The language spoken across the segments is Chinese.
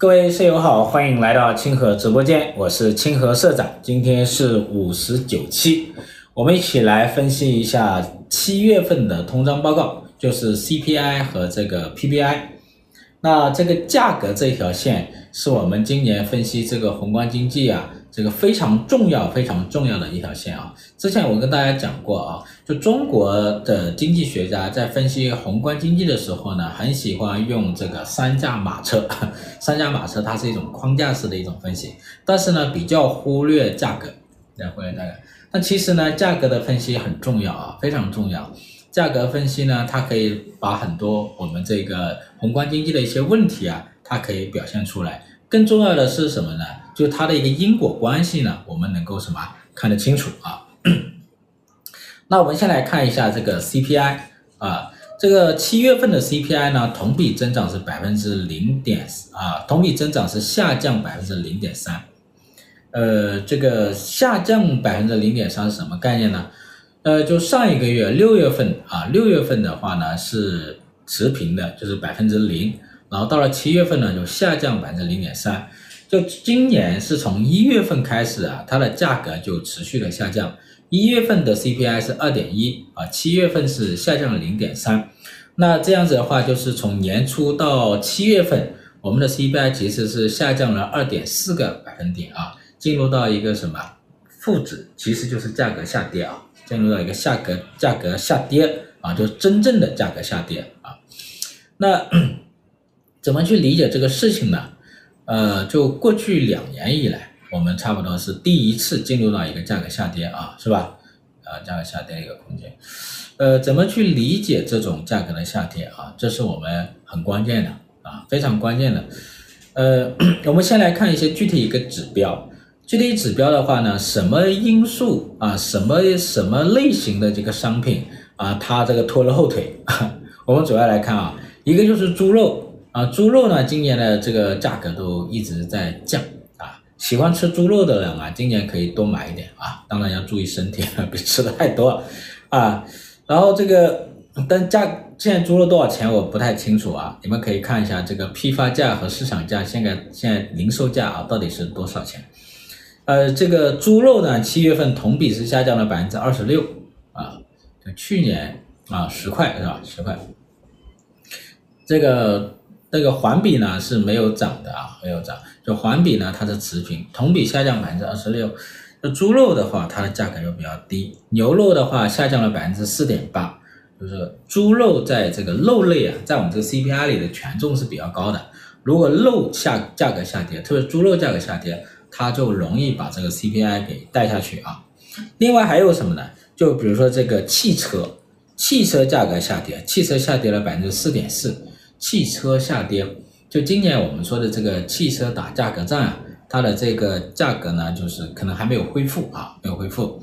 各位舍友好，欢迎来到清河直播间，我是清河社长。今天是五十九期，我们一起来分析一下七月份的通胀报告，就是 CPI 和这个 PPI。那这个价格这条线是我们今年分析这个宏观经济啊。这个非常重要、非常重要的一条线啊！之前我跟大家讲过啊，就中国的经济学家在分析宏观经济的时候呢，很喜欢用这个三驾马车。三驾马车它是一种框架式的一种分析，但是呢，比较忽略价格，来忽略价格。那其实呢，价格的分析很重要啊，非常重要。价格分析呢，它可以把很多我们这个宏观经济的一些问题啊，它可以表现出来。更重要的是什么呢？就它的一个因果关系呢，我们能够什么看得清楚啊？那我们先来看一下这个 CPI 啊，这个七月份的 CPI 呢，同比增长是百分之零点啊，同比增长是下降百分之零点三。呃，这个下降百分之零点三是什么概念呢？呃，就上一个月六月份啊，六月份的话呢是持平的，就是百分之零。然后到了七月份呢，就下降百分之零点三。就今年是从一月份开始啊，它的价格就持续的下降。一月份的 CPI 是二点一啊，七月份是下降了零点三。那这样子的话，就是从年初到七月份，我们的 CPI 其实是下降了二点四个百分点啊，进入到一个什么负值，其实就是价格下跌啊，进入到一个价格价格下跌啊，就真正的价格下跌啊。那。怎么去理解这个事情呢？呃，就过去两年以来，我们差不多是第一次进入到一个价格下跌啊，是吧？啊，价格下跌一个空间。呃，怎么去理解这种价格的下跌啊？这是我们很关键的啊，非常关键的。呃，我们先来看一些具体一个指标。具体指标的话呢，什么因素啊？什么什么类型的这个商品啊？它这个拖了后腿？我们主要来看啊，一个就是猪肉。啊，猪肉呢，今年的这个价格都一直在降啊。喜欢吃猪肉的人啊，今年可以多买一点啊，当然要注意身体，别吃的太多啊。然后这个，但价现在猪肉多少钱我不太清楚啊，你们可以看一下这个批发价和市场价，现在现在零售价啊到底是多少钱？呃，这个猪肉呢，七月份同比是下降了百分之二十六啊，去年啊十块是吧？十块，这个。那个环比呢是没有涨的啊，没有涨。就环比呢，它是持平，同比下降百分之二十六。那猪肉的话，它的价格就比较低。牛肉的话下降了百分之四点八，就是猪肉在这个肉类啊，在我们这个 CPI 里的权重是比较高的。如果肉下价格下跌，特别猪肉价格下跌，它就容易把这个 CPI 给带下去啊。另外还有什么呢？就比如说这个汽车，汽车价格下跌，汽车下跌了百分之四点四。汽车下跌，就今年我们说的这个汽车打价格战啊，它的这个价格呢，就是可能还没有恢复啊，没有恢复。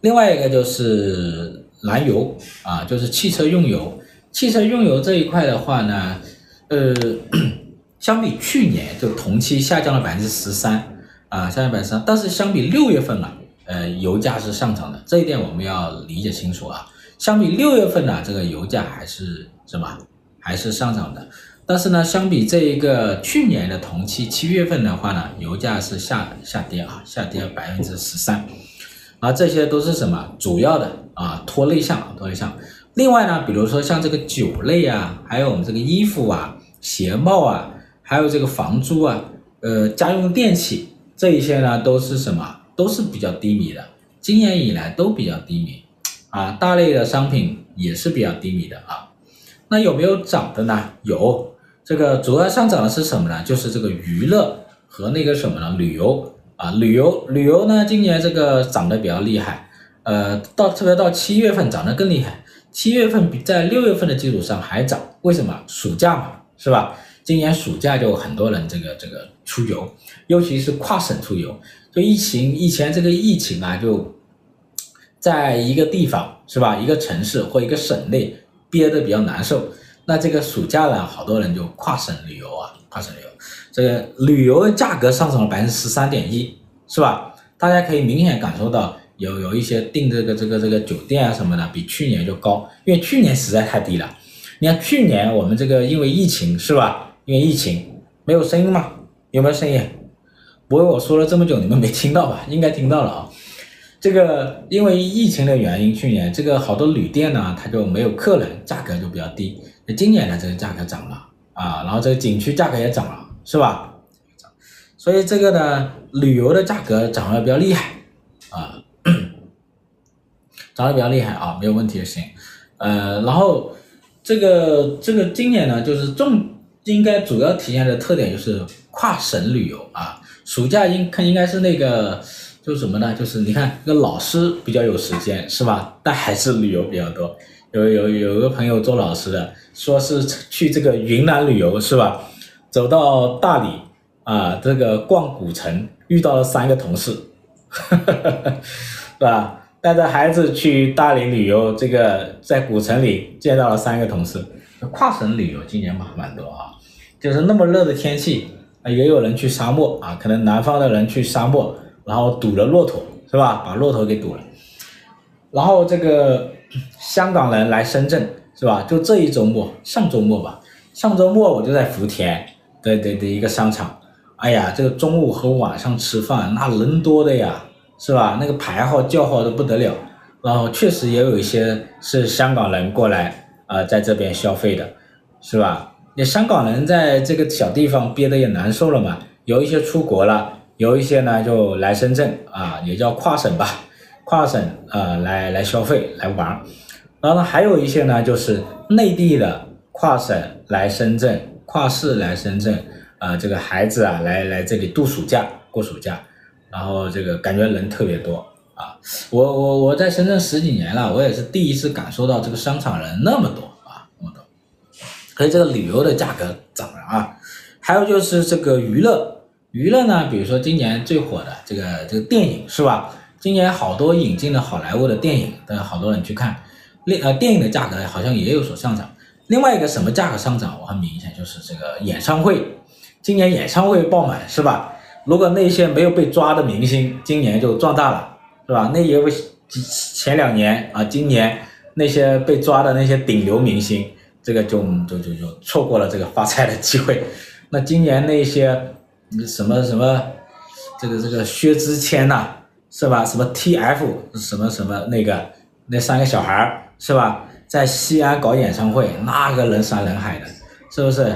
另外一个就是燃油啊，就是汽车用油，汽车用油这一块的话呢，呃，相比去年就同期下降了百分之十三啊，下降百分之三，但是相比六月份啊，呃，油价是上涨的，这一点我们要理解清楚啊。相比六月份呢，这个油价还是什么？还是上涨的，但是呢，相比这一个去年的同期七月份的话呢，油价是下下跌啊，下跌了百分之十三，啊，这些都是什么主要的啊拖累项，拖累项。另外呢，比如说像这个酒类啊，还有我们这个衣服啊、鞋帽啊，还有这个房租啊，呃，家用电器这一些呢，都是什么？都是比较低迷的，今年以来都比较低迷，啊，大类的商品也是比较低迷的啊。那有没有涨的呢？有，这个主要上涨的是什么呢？就是这个娱乐和那个什么呢？旅游啊，旅游旅游呢，今年这个涨得比较厉害，呃，到特别到七月份涨得更厉害，七月份比在六月份的基础上还涨，为什么？暑假嘛，是吧？今年暑假就很多人这个这个出游，尤其是跨省出游，就疫情以前这个疫情啊，就在一个地方是吧？一个城市或一个省内。憋得比较难受，那这个暑假呢，好多人就跨省旅游啊，跨省旅游，这个旅游的价格上涨了百分之十三点一，是吧？大家可以明显感受到有有一些订这个这个这个酒店啊什么的，比去年就高，因为去年实在太低了。你看去年我们这个因为疫情是吧？因为疫情没有生嘛，有没有声音？不会我说了这么久你们没听到吧？应该听到了啊。这个因为疫情的原因，去年这个好多旅店呢，它就没有客人，价格就比较低。那今年呢，这个价格涨了啊，然后这个景区价格也涨了，是吧？所以这个呢，旅游的价格涨得比较厉害啊，涨得比较厉害啊，没有问题就行。呃，然后这个这个今年呢，就是重应该主要体现的特点就是跨省旅游啊，暑假应看应该是那个就是什么呢？就是你看这个老师比较有时间是吧？带孩子旅游比较多，有有有个朋友做老师的，说是去这个云南旅游是吧？走到大理。啊，这个逛古城遇到了三个同事，是吧？带着孩子去大理旅游，这个在古城里见到了三个同事。跨省旅游今年蛮蛮多啊，就是那么热的天气啊，也有人去沙漠啊，可能南方的人去沙漠，然后堵了骆驼，是吧？把骆驼给堵了。然后这个香港人来深圳，是吧？就这一周末，上周末吧，上周末我就在福田的的的一个商场。哎呀，这个中午和晚上吃饭那人多的呀，是吧？那个排号叫号的不得了，然后确实也有一些是香港人过来啊、呃，在这边消费的，是吧？那香港人在这个小地方憋得也难受了嘛，有一些出国了，有一些呢就来深圳啊，也叫跨省吧，跨省啊、来来消费来玩，然后呢还有一些呢就是内地的跨省来深圳，跨市来深圳。啊，这个孩子啊，来来这里度暑假，过暑假，然后这个感觉人特别多啊。我我我在深圳十几年了，我也是第一次感受到这个商场人那么多啊，那么多。所以这个旅游的价格涨了啊。还有就是这个娱乐，娱乐呢，比如说今年最火的这个这个电影是吧？今年好多引进的好莱坞的电影，都有好多人去看。另呃，电影的价格好像也有所上涨。另外一个什么价格上涨，我很明显就是这个演唱会。今年演唱会爆满是吧？如果那些没有被抓的明星，今年就壮大了，是吧？那也为前两年啊，今年那些被抓的那些顶流明星，这个就就就就错过了这个发财的机会。那今年那些什么什么，这个这个薛之谦呐，是吧？什么 TF 什么什么那个那三个小孩儿是吧？在西安搞演唱会，那个人山人海的，是不是？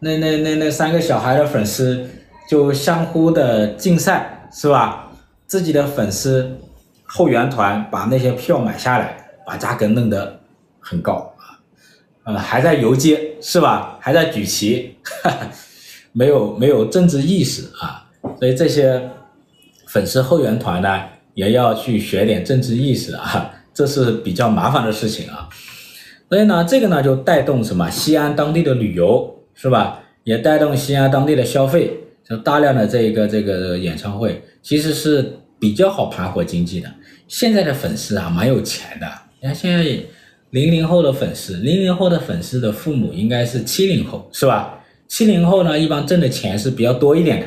那那那那三个小孩的粉丝就相互的竞赛是吧？自己的粉丝后援团把那些票买下来，把价格弄得很高啊，呃还在游街是吧？还在举旗，哈哈，没有没有政治意识啊，所以这些粉丝后援团呢也要去学点政治意识啊，这是比较麻烦的事情啊。所以呢，这个呢就带动什么？西安当地的旅游。是吧？也带动西安当地的消费，就大量的这一个这个演唱会，其实是比较好盘活经济的。现在的粉丝啊，蛮有钱的。你看现在零零后的粉丝，零零后的粉丝的父母应该是七零后，是吧？七零后呢，一般挣的钱是比较多一点的，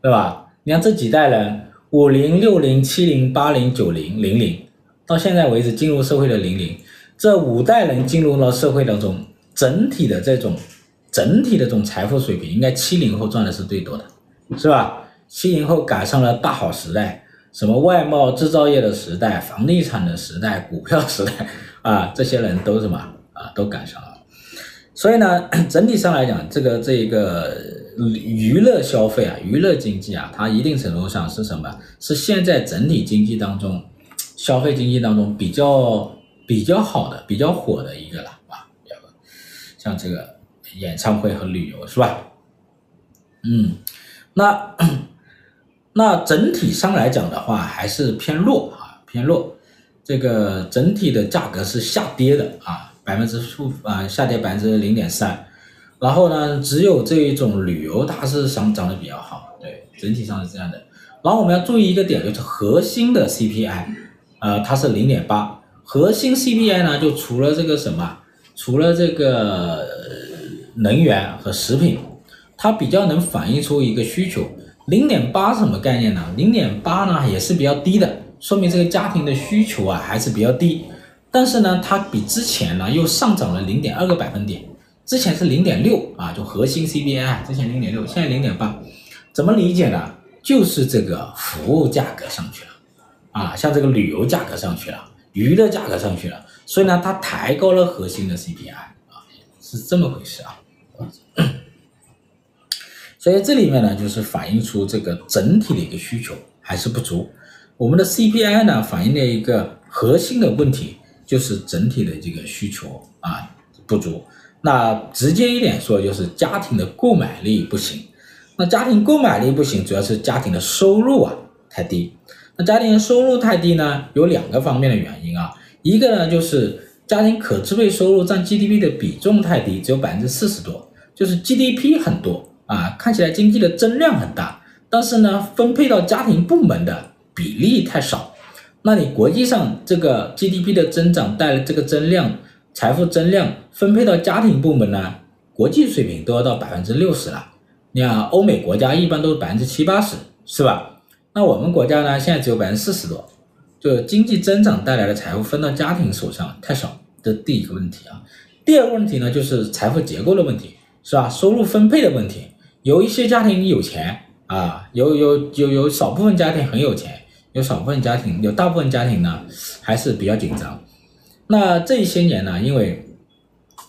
对吧？你看这几代人，五零、六零、七零、八零、九零、零零，到现在为止进入社会的零零，这五代人进入了社会当中，整体的这种。整体的这种财富水平，应该七零后赚的是最多的，是吧？七零后赶上了大好时代，什么外贸制造业的时代、房地产的时代、股票时代啊，这些人都什么啊，都赶上了。所以呢，整体上来讲，这个这个娱乐消费啊，娱乐经济啊，它一定程度上是什么？是现在整体经济当中，消费经济当中比较比较好的、比较火的一个了啊，像这个。演唱会和旅游是吧？嗯，那 那整体上来讲的话，还是偏弱啊，偏弱。这个整体的价格是下跌的啊，百分之负啊，下跌百分之零点三。然后呢，只有这一种旅游它是上涨的比较好，对，整体上是这样的。然后我们要注意一个点，就是核心的 CPI，呃，它是零点八。核心 CPI 呢，就除了这个什么，除了这个。能源和食品，它比较能反映出一个需求。零点八是什么概念呢？零点八呢也是比较低的，说明这个家庭的需求啊还是比较低。但是呢，它比之前呢又上涨了零点二个百分点。之前是零点六啊，就核心 CPI，之前零点六，现在零点八。怎么理解呢？就是这个服务价格上去了，啊，像这个旅游价格上去了，娱乐价格上去了，所以呢，它抬高了核心的 CPI 啊，是这么回事啊。所以这里面呢，就是反映出这个整体的一个需求还是不足。我们的 CPI 呢，反映了一个核心的问题，就是整体的这个需求啊不足。那直接一点说，就是家庭的购买力不行。那家庭购买力不行，主要是家庭的收入啊太低。那家庭收入太低呢，有两个方面的原因啊。一个呢，就是家庭可支配收入占 GDP 的比重太低，只有百分之四十多，就是 GDP 很多啊，看起来经济的增量很大，但是呢，分配到家庭部门的比例太少。那你国际上这个 GDP 的增长带来这个增量，财富增量分配到家庭部门呢，国际水平都要到百分之六十了。你看，欧美国家一般都是百分之七八十，是吧？那我们国家呢，现在只有百分之四十多，就是经济增长带来的财富分到家庭手上太少，这第一个问题啊。第二个问题呢，就是财富结构的问题，是吧？收入分配的问题，有一些家庭有钱啊，有有有有少部分家庭很有钱，有少部分家庭，有大部分家庭呢还是比较紧张。那这些年呢，因为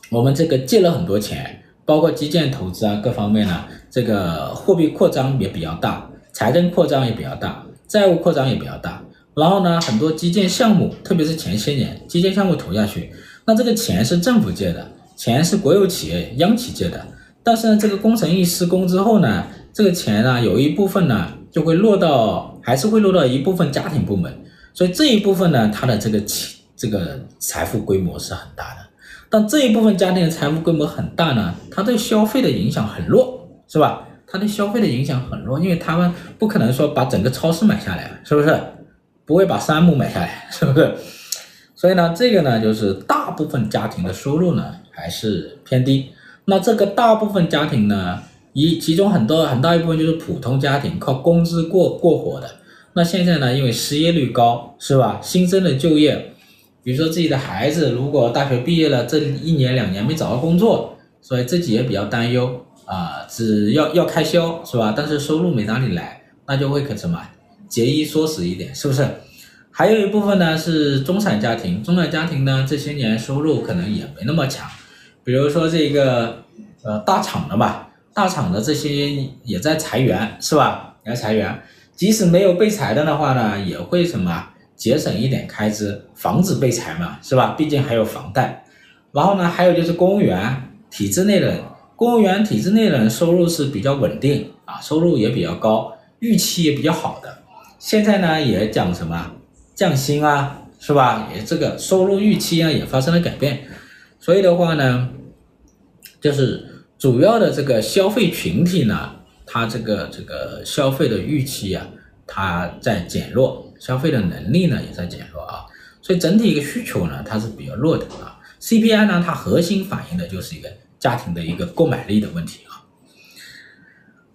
我们这个借了很多钱。包括基建投资啊，各方面呢，这个货币扩张也比较大，财政扩张也比较大，债务扩张也比较大。然后呢，很多基建项目，特别是前些年基建项目投下去，那这个钱是政府借的，钱是国有企业、央企借的。但是呢，这个工程一施工之后呢，这个钱呢，有一部分呢就会落到，还是会落到一部分家庭部门。所以这一部分呢，它的这个财这个财富规模是很大的。但这一部分家庭的财富规模很大呢，它对消费的影响很弱，是吧？它对消费的影响很弱，因为他们不可能说把整个超市买下来，是不是？不会把山姆买下来，是不是？所以呢，这个呢，就是大部分家庭的收入呢还是偏低。那这个大部分家庭呢，一其中很多很大一部分就是普通家庭，靠工资过过活的。那现在呢，因为失业率高，是吧？新生的就业。比如说自己的孩子如果大学毕业了，这一年两年没找到工作，所以自己也比较担忧啊，只要要开销是吧？但是收入没哪里来，那就会可什么节衣缩食一点，是不是？还有一部分呢是中产家庭，中产家庭呢这些年收入可能也没那么强，比如说这个呃大厂的吧，大厂的这些也在裁员是吧？也在裁员，即使没有被裁的的话呢，也会什么？节省一点开支，防止被裁嘛，是吧？毕竟还有房贷。然后呢，还有就是公务员体制内的，公务员体制内的人收入是比较稳定啊，收入也比较高，预期也比较好的。现在呢，也讲什么降薪啊，是吧？也这个收入预期啊也发生了改变。所以的话呢，就是主要的这个消费群体呢，它这个这个消费的预期啊，它在减弱。消费的能力呢也在减弱啊，所以整体一个需求呢它是比较弱的啊。CPI 呢它核心反映的就是一个家庭的一个购买力的问题啊。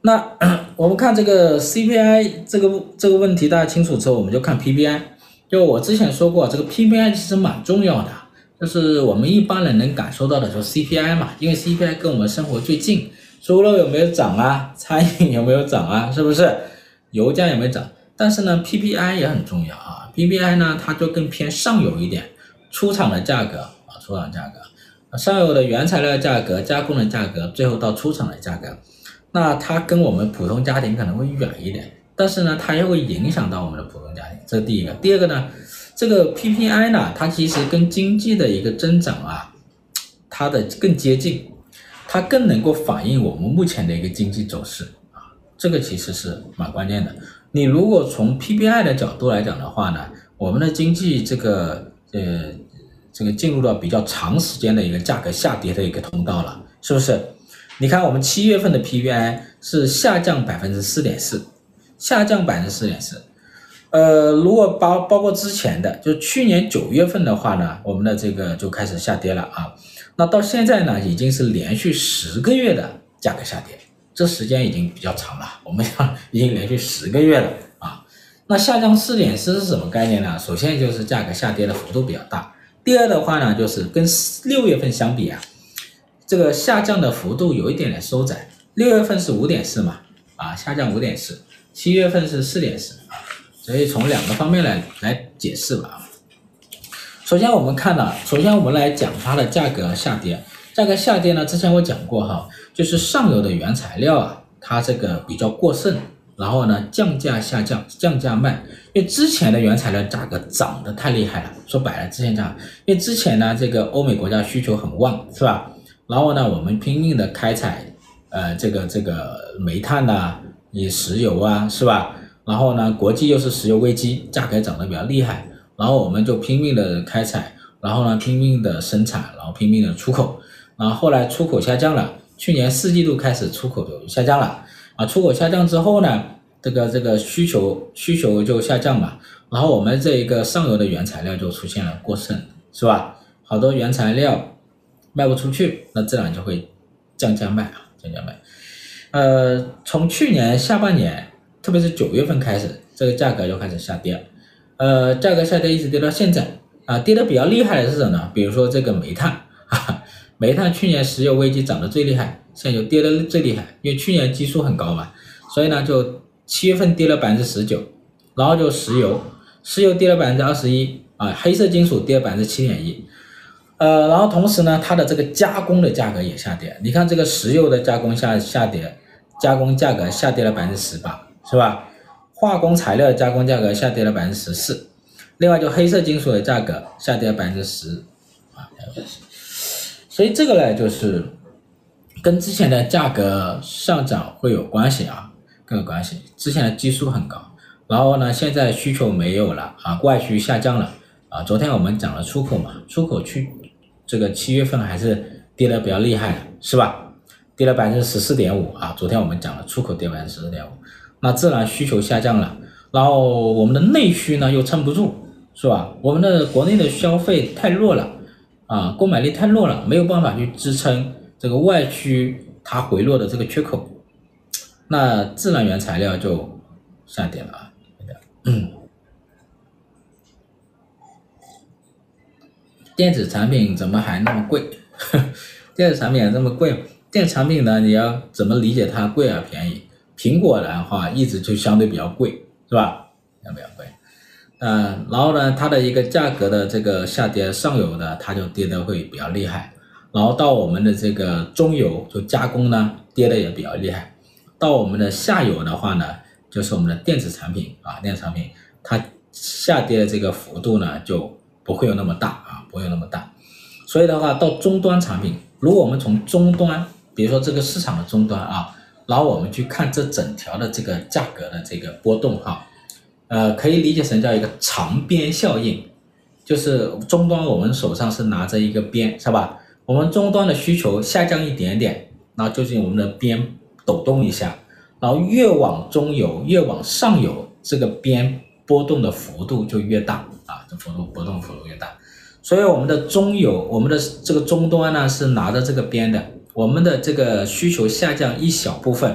那 我们看这个 CPI 这个这个问题大家清楚之后，我们就看 PPI。就我之前说过，这个 PPI 其实蛮重要的，就是我们一般人能感受到的，就是 CPI 嘛，因为 CPI 跟我们生活最近，猪肉有没有涨啊？餐饮有没有涨啊？是不是？油价有没有涨？但是呢，PPI 也很重要啊。PPI 呢，它就更偏上游一点，出厂的价格啊，出厂价格，上游的原材料价格、加工的价格，最后到出厂的价格。那它跟我们普通家庭可能会远一点，但是呢，它又会影响到我们的普通家庭。这是第一个。第二个呢，这个 PPI 呢，它其实跟经济的一个增长啊，它的更接近，它更能够反映我们目前的一个经济走势啊。这个其实是蛮关键的。你如果从 PPI 的角度来讲的话呢，我们的经济这个呃这个进入到比较长时间的一个价格下跌的一个通道了，是不是？你看我们七月份的 PPI 是下降百分之四点四，下降百分之四点四。呃，如果包包括之前的，就去年九月份的话呢，我们的这个就开始下跌了啊。那到现在呢，已经是连续十个月的价格下跌。这时间已经比较长了，我们讲 已经连续十个月了啊。那下降四点四是什么概念呢？首先就是价格下跌的幅度比较大，第二的话呢，就是跟六月份相比啊，这个下降的幅度有一点点收窄。六月份是五点四嘛，啊，下降五点四，七月份是四点四啊，所以从两个方面来来解释吧。首先我们看了，首先我们来讲它的价格下跌，价格下跌呢，之前我讲过哈，就是上游的原材料啊，它这个比较过剩。然后呢，降价下降，降价卖，因为之前的原材料价格涨得太厉害了。说白了，之前涨，因为之前呢，这个欧美国家需求很旺，是吧？然后呢，我们拼命的开采，呃，这个这个煤炭呐、啊，以石油啊，是吧？然后呢，国际又是石油危机，价格涨得比较厉害，然后我们就拼命的开采，然后呢，拼命的生产，然后拼命的出口，然后后来出口下降了，去年四季度开始出口就下降了。啊，出口下降之后呢，这个这个需求需求就下降嘛，然后我们这一个上游的原材料就出现了过剩，是吧？好多原材料卖不出去，那自然就会降价卖啊，降价卖。呃，从去年下半年，特别是九月份开始，这个价格就开始下跌，呃，价格下跌一直跌到现在。啊，跌的比较厉害的是什么呢？比如说这个煤炭，哈哈，煤炭去年石油危机涨得最厉害。现在就跌得最厉害，因为去年基数很高嘛，所以呢，就七月份跌了百分之十九，然后就石油，石油跌了百分之二十一啊，黑色金属跌了百分之七点一，呃，然后同时呢，它的这个加工的价格也下跌，你看这个石油的加工下下跌，加工价格下跌了百分之十八，是吧？化工材料的加工价格下跌了百分之十四，另外就黑色金属的价格下跌了百分之十啊，所以这个呢就是。跟之前的价格上涨会有关系啊，更有关系。之前的基数很高，然后呢，现在需求没有了啊，外需下降了啊。昨天我们讲了出口嘛，出口去这个七月份还是跌得比较厉害的，是吧？跌了百分之十四点五啊。昨天我们讲了出口跌百分之十四点五，那自然需求下降了，然后我们的内需呢又撑不住，是吧？我们的国内的消费太弱了啊，购买力太弱了，没有办法去支撑。这个外需它回落的这个缺口，那自然原材料就下跌了啊。嗯，电子产品怎么还那么贵？电子产品还这么贵？电子产品呢？你要怎么理解它贵而便宜？苹果的话一直就相对比较贵，是吧？相对比较贵。嗯，然后呢，它的一个价格的这个下跌，上游的它就跌的会比较厉害。然后到我们的这个中游就加工呢，跌的也比较厉害。到我们的下游的话呢，就是我们的电子产品啊，电子产品它下跌的这个幅度呢就不会有那么大啊，不会有那么大。所以的话，到终端产品，如果我们从终端，比如说这个市场的终端啊，然后我们去看这整条的这个价格的这个波动哈，呃，可以理解成叫一个长边效应，就是终端我们手上是拿着一个边，是吧？我们终端的需求下降一点点，然后就是我们的边抖动一下，然后越往中游，越往上游，这个边波动的幅度就越大啊，这幅度波动幅度越大。所以我们的中游，我们的这个终端呢是拿着这个边的，我们的这个需求下降一小部分，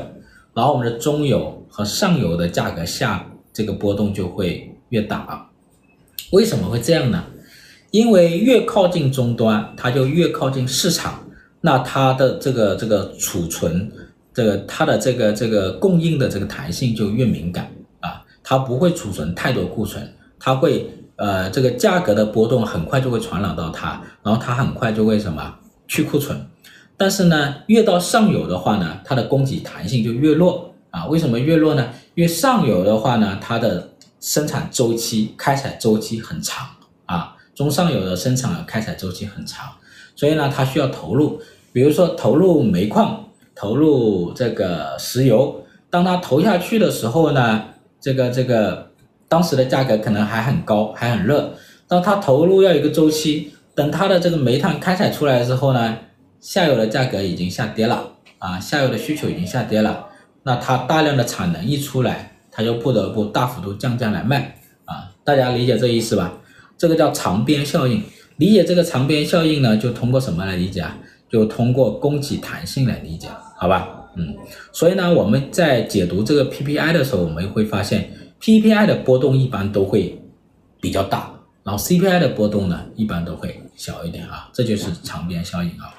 然后我们的中游和上游的价格下这个波动就会越大啊。为什么会这样呢？因为越靠近终端，它就越靠近市场，那它的这个这个储存，这个它的这个这个供应的这个弹性就越敏感啊，它不会储存太多库存，它会呃这个价格的波动很快就会传染到它，然后它很快就会什么去库存，但是呢，越到上游的话呢，它的供给弹性就越弱啊，为什么越弱呢？因为上游的话呢，它的生产周期、开采周期很长啊。中上游的生产开采周期很长，所以呢，它需要投入，比如说投入煤矿，投入这个石油，当它投下去的时候呢，这个这个当时的价格可能还很高，还很热。当它投入要一个周期，等它的这个煤炭开采出来之后呢，下游的价格已经下跌了啊，下游的需求已经下跌了，那它大量的产能一出来，它就不得不大幅度降价来卖啊，大家理解这意思吧？这个叫长鞭效应，理解这个长鞭效应呢，就通过什么来理解啊？就通过供给弹性来理解，好吧？嗯，所以呢，我们在解读这个 PPI 的时候，我们会发现 PPI 的波动一般都会比较大，然后 CPI 的波动呢，一般都会小一点啊，这就是长鞭效应啊。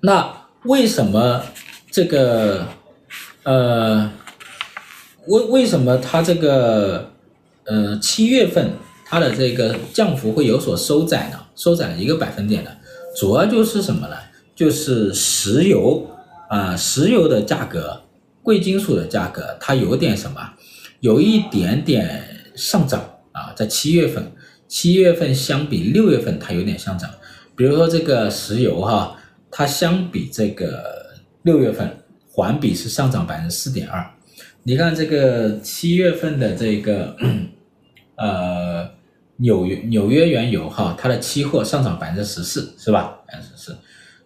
那为什么这个呃，为为什么它这个呃七月份它的这个降幅会有所收窄呢？收窄了一个百分点呢？主要就是什么呢？就是石油啊、石油的价格，贵金属的价格，它有点什么？有一点点上涨啊，在七月份，七月份相比六月份它有点上涨。比如说这个石油哈，它相比这个六月份环比是上涨百分之四点二。你看这个七月份的这个呃纽约纽约原油哈，它的期货上涨百分之十四，是吧？百分之十四。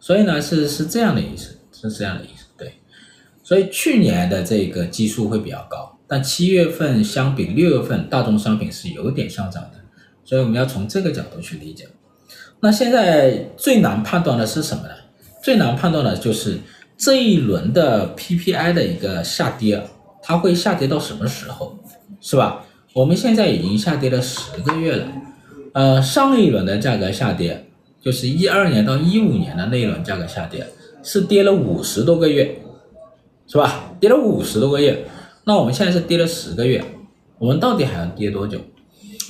所以呢是是这样的意思，是这样的意思。对，所以去年的这个基数会比较高。但七月份相比六月份，大宗商品是有点上涨的，所以我们要从这个角度去理解。那现在最难判断的是什么呢？最难判断的就是这一轮的 PPI 的一个下跌，它会下跌到什么时候，是吧？我们现在已经下跌了十个月了，呃，上一轮的价格下跌，就是一二年到一五年的那一轮价格下跌，是跌了五十多个月，是吧？跌了五十多个月。那我们现在是跌了十个月，我们到底还要跌多久？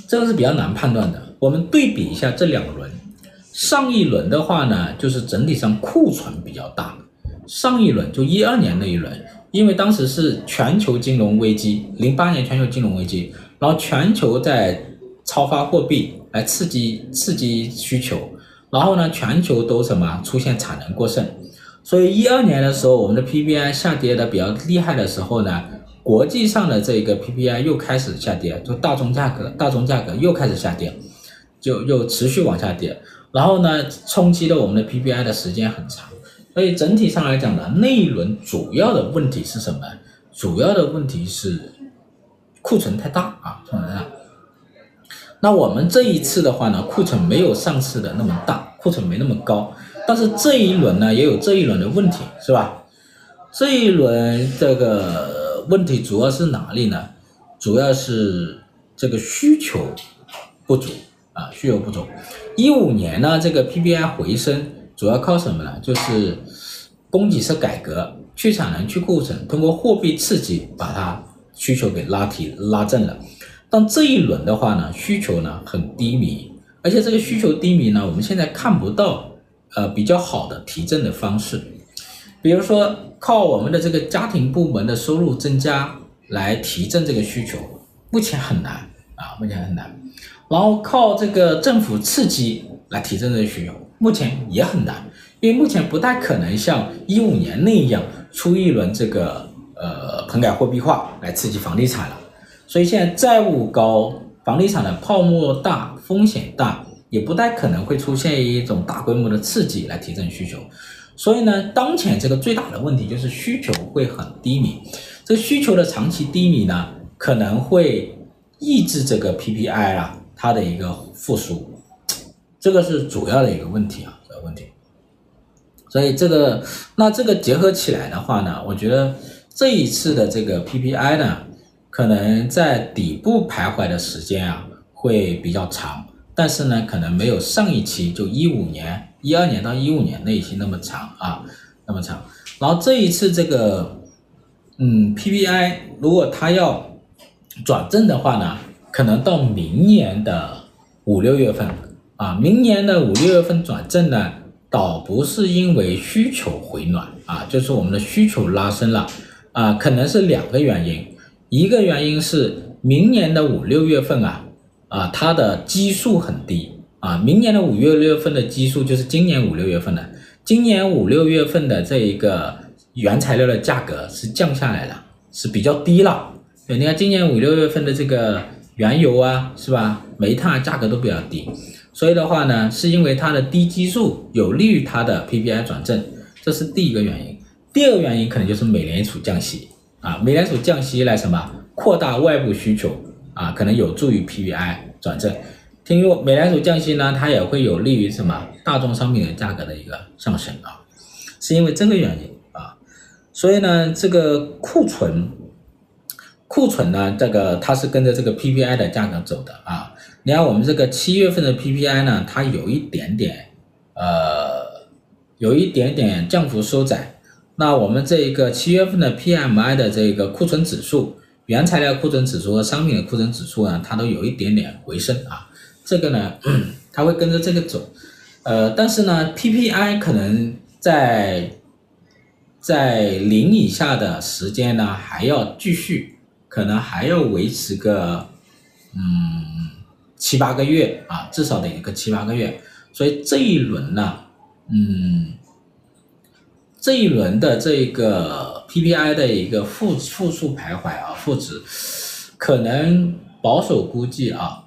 这个是比较难判断的。我们对比一下这两轮，上一轮的话呢，就是整体上库存比较大。上一轮就一二年那一轮，因为当时是全球金融危机，零八年全球金融危机，然后全球在超发货币来刺激刺激需求，然后呢，全球都什么出现产能过剩，所以一二年的时候，我们的 PPI 下跌的比较厉害的时候呢。国际上的这个 PPI 又开始下跌，就大宗价格，大宗价格又开始下跌，就又持续往下跌，然后呢，冲击了我们的 PPI 的时间很长，所以整体上来讲呢，那一轮主要的问题是什么？主要的问题是库存太大啊，库存太大。那我们这一次的话呢，库存没有上次的那么大，库存没那么高，但是这一轮呢，也有这一轮的问题，是吧？这一轮这个。问题主要是哪里呢？主要是这个需求不足啊，需求不足。一五年呢，这个 PPI 回升主要靠什么呢？就是供给侧改革，去产能、去库存，通过货币刺激把它需求给拉提拉正了。但这一轮的话呢，需求呢很低迷，而且这个需求低迷呢，我们现在看不到呃比较好的提振的方式。比如说，靠我们的这个家庭部门的收入增加来提振这个需求，目前很难啊，目前很难。然后靠这个政府刺激来提振这个需求，目前也很难，因为目前不太可能像一五年那样出一轮这个呃棚改货币化来刺激房地产了。所以现在债务高，房地产的泡沫大，风险大，也不太可能会出现一种大规模的刺激来提振需求。所以呢，当前这个最大的问题就是需求会很低迷，这需求的长期低迷呢，可能会抑制这个 PPI 啊它的一个复苏，这个是主要的一个问题啊，主要问题。所以这个那这个结合起来的话呢，我觉得这一次的这个 PPI 呢，可能在底部徘徊的时间啊会比较长，但是呢，可能没有上一期就一五年。一二年到一五年那一期那么长啊，那么长，然后这一次这个，嗯，PPI 如果它要转正的话呢，可能到明年的五六月份啊，明年的五六月份转正呢，倒不是因为需求回暖啊，就是我们的需求拉升了啊，可能是两个原因，一个原因是明年的五六月份啊，啊，它的基数很低。啊，明年的五月六月份的基数就是今年五六月份的，今年五六月份的这一个原材料的价格是降下来了，是比较低了。对，你看今年五六月份的这个原油啊，是吧？煤炭价格都比较低，所以的话呢，是因为它的低基数有利于它的 PPI 转正，这是第一个原因。第二个原因可能就是美联储降息啊，美联储降息来什么？扩大外部需求啊，可能有助于 PPI 转正。听说美联储降息呢，它也会有利于什么大宗商品的价格的一个上升啊，是因为这个原因啊，所以呢，这个库存库存呢，这个它是跟着这个 PPI 的价格走的啊。你看我们这个七月份的 PPI 呢，它有一点点呃，有一点点降幅收窄，那我们这一个七月份的 PMI 的这个库存指数，原材料库存指数和商品的库存指数呢，它都有一点点回升啊。这个呢，它会跟着这个走。呃，但是呢，PPI 可能在在零以下的时间呢，还要继续，可能还要维持个嗯七八个月啊，至少得一个七八个月。所以这一轮呢，嗯，这一轮的这个 PPI 的一个负负数徘徊啊，负值，可能保守估计啊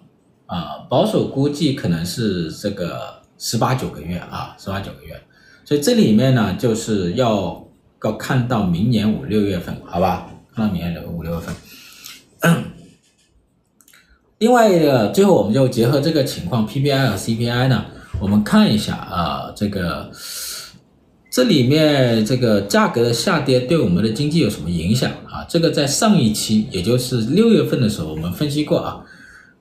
啊，保守估计可能是这个。十八九个月啊，十八九个月，所以这里面呢，就是要要看到明年五六月份，好吧？看到明年五六月份。另外一个，最后我们就结合这个情况，PPI 和 CPI 呢，我们看一下啊，这个这里面这个价格的下跌对我们的经济有什么影响啊？这个在上一期，也就是六月份的时候，我们分析过啊。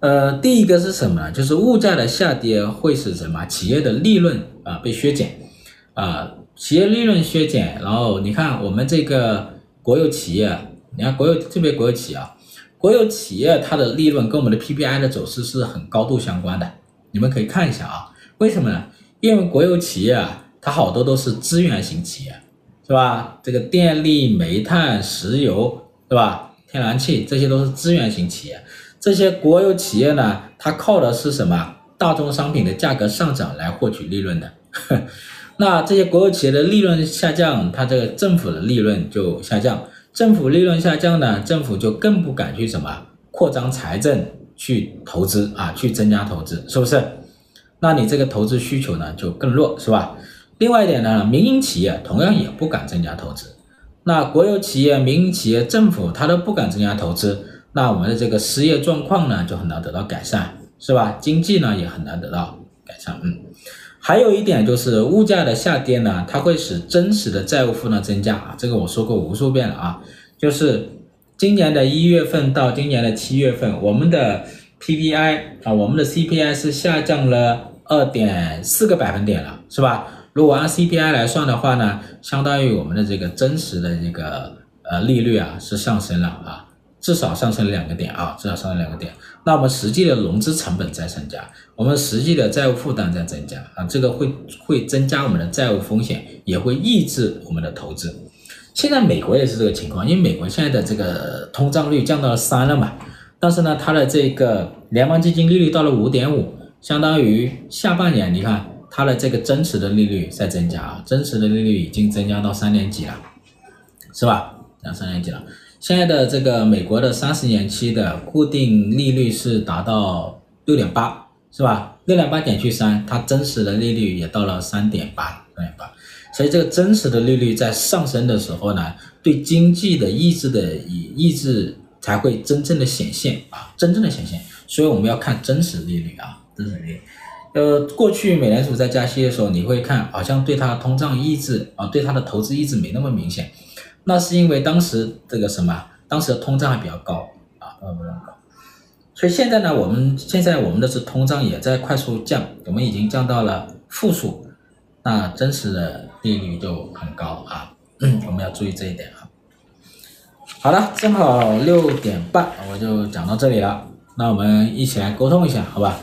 呃，第一个是什么呢？就是物价的下跌会使什么？企业的利润啊被削减，啊，企业利润削减，然后你看我们这个国有企业，你看国有特别国有企业啊，国有企业它的利润跟我们的 PPI 的走势是很高度相关的，你们可以看一下啊，为什么呢？因为国有企业啊，它好多都是资源型企业，是吧？这个电力、煤炭、石油，对吧？天然气这些都是资源型企业。这些国有企业呢，它靠的是什么？大宗商品的价格上涨来获取利润的。那这些国有企业的利润下降，它这个政府的利润就下降。政府利润下降呢，政府就更不敢去什么扩张财政去投资啊，去增加投资，是不是？那你这个投资需求呢就更弱，是吧？另外一点呢，民营企业同样也不敢增加投资。那国有企业、民营企业、政府它都不敢增加投资。那我们的这个失业状况呢，就很难得到改善，是吧？经济呢也很难得到改善。嗯，还有一点就是物价的下跌呢，它会使真实的债务负呢增加啊。这个我说过无数遍了啊，就是今年的一月份到今年的七月份，我们的 PPI 啊，我们的 CPI 是下降了二点四个百分点了，是吧？如果按 CPI 来算的话呢，相当于我们的这个真实的这个呃利率啊是上升了啊。至少上升两个点啊，至少上升两个点。那我们实际的融资成本在增加，我们实际的债务负担在增加啊，这个会会增加我们的债务风险，也会抑制我们的投资。现在美国也是这个情况，因为美国现在的这个通胀率降到了三了嘛，但是呢，它的这个联邦基金利率到了五点五，相当于下半年你看它的这个真实的利率在增加啊，真实的利率已经增加到三点几了，是吧？两三点几了。现在的这个美国的三十年期的固定利率是达到六点八，是吧？六点八减去三，它真实的利率也到了三点八，三点八。所以这个真实的利率在上升的时候呢，对经济的抑制的以抑制才会真正的显现啊，真正的显现。所以我们要看真实利率啊，真实利率。呃，过去美联储在加息的时候，你会看好像对它通胀抑制啊，对它的投资抑制没那么明显。那是因为当时这个什么，当时的通胀还比较高啊，比较高，所以现在呢，我们现在我们的是通胀也在快速降，我们已经降到了负数，那真实的利率就很高啊，我们要注意这一点啊。好了，正好六点半，我就讲到这里了，那我们一起来沟通一下，好吧？